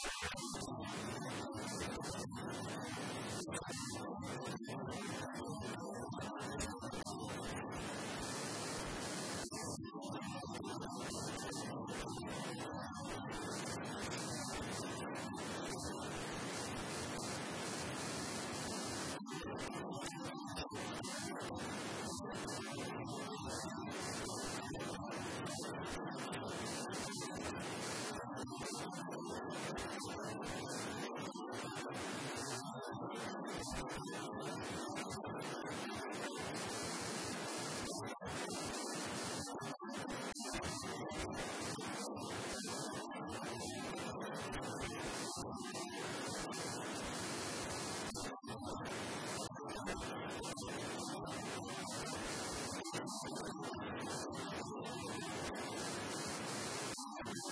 Thank you.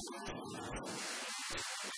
すごい!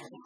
you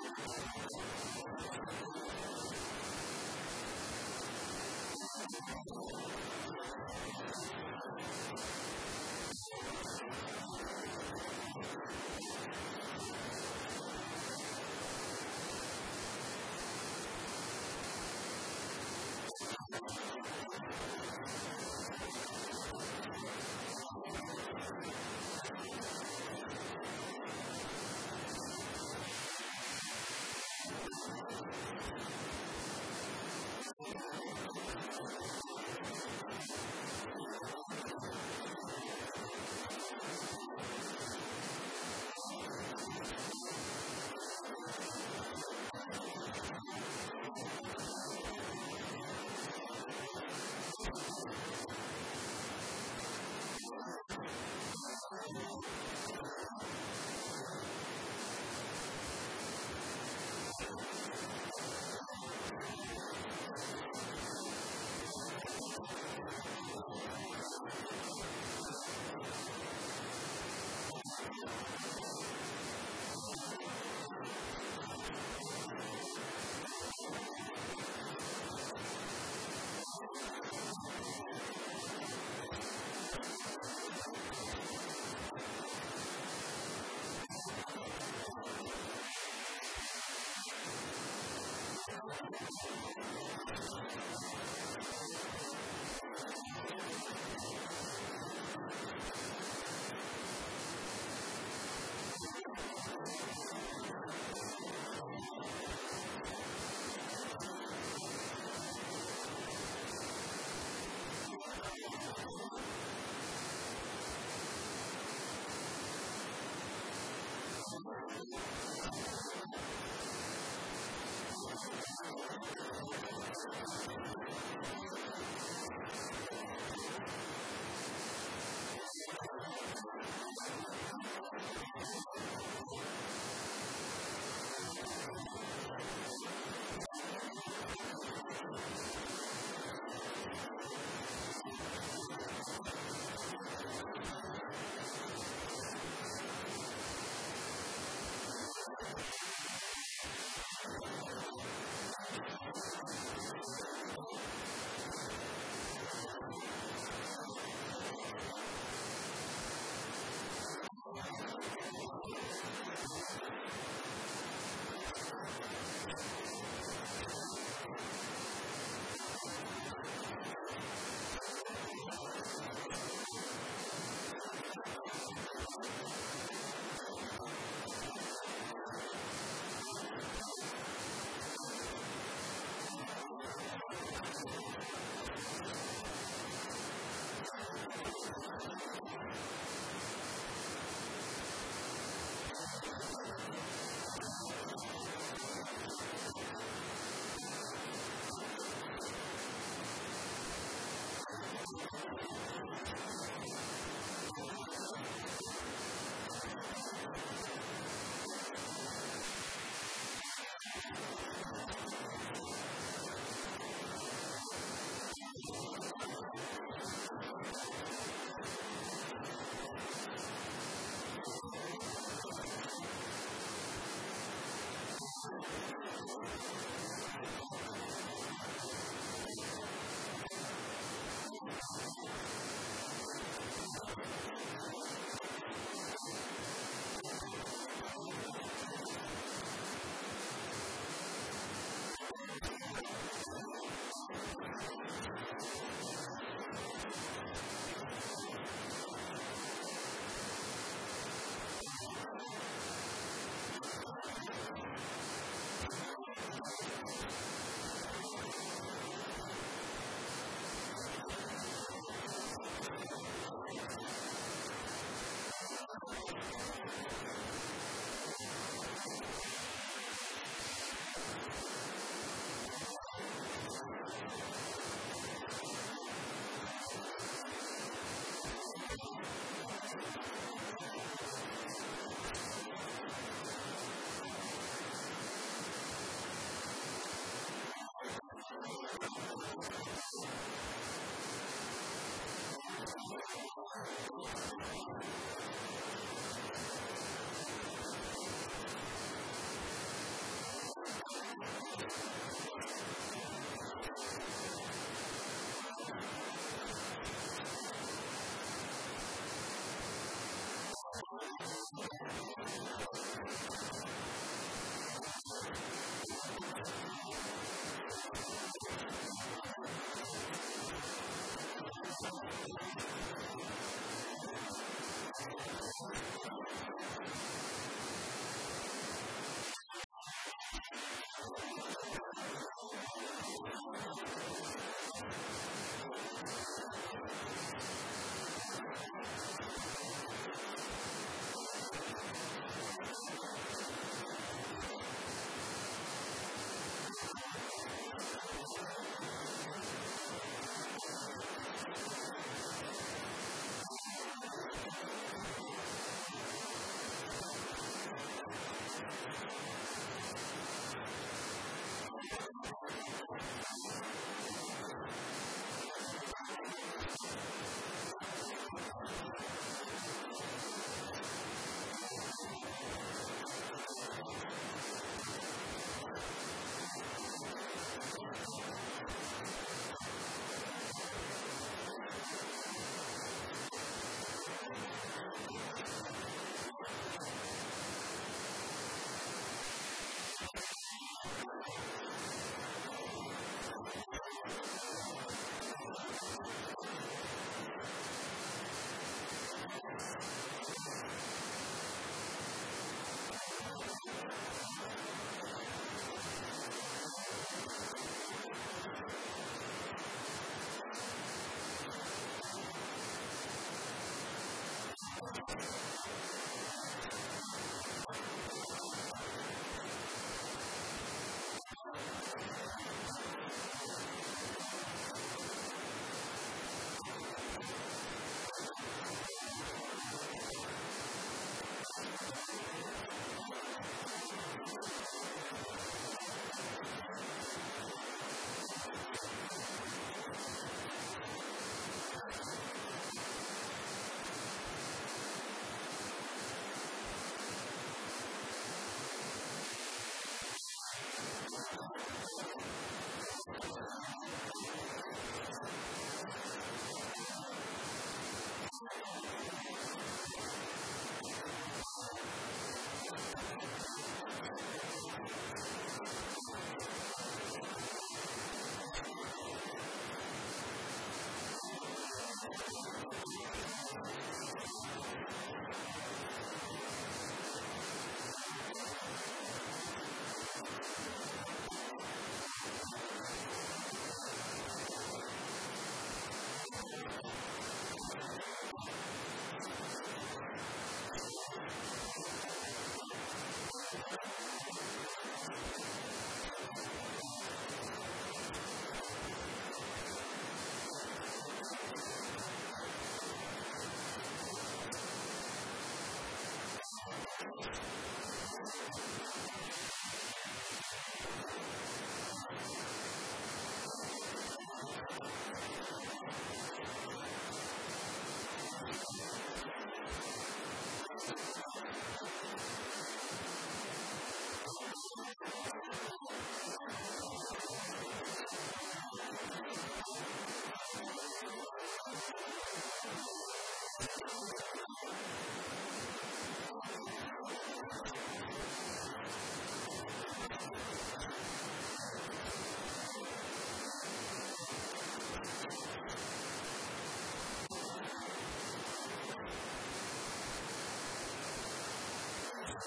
you You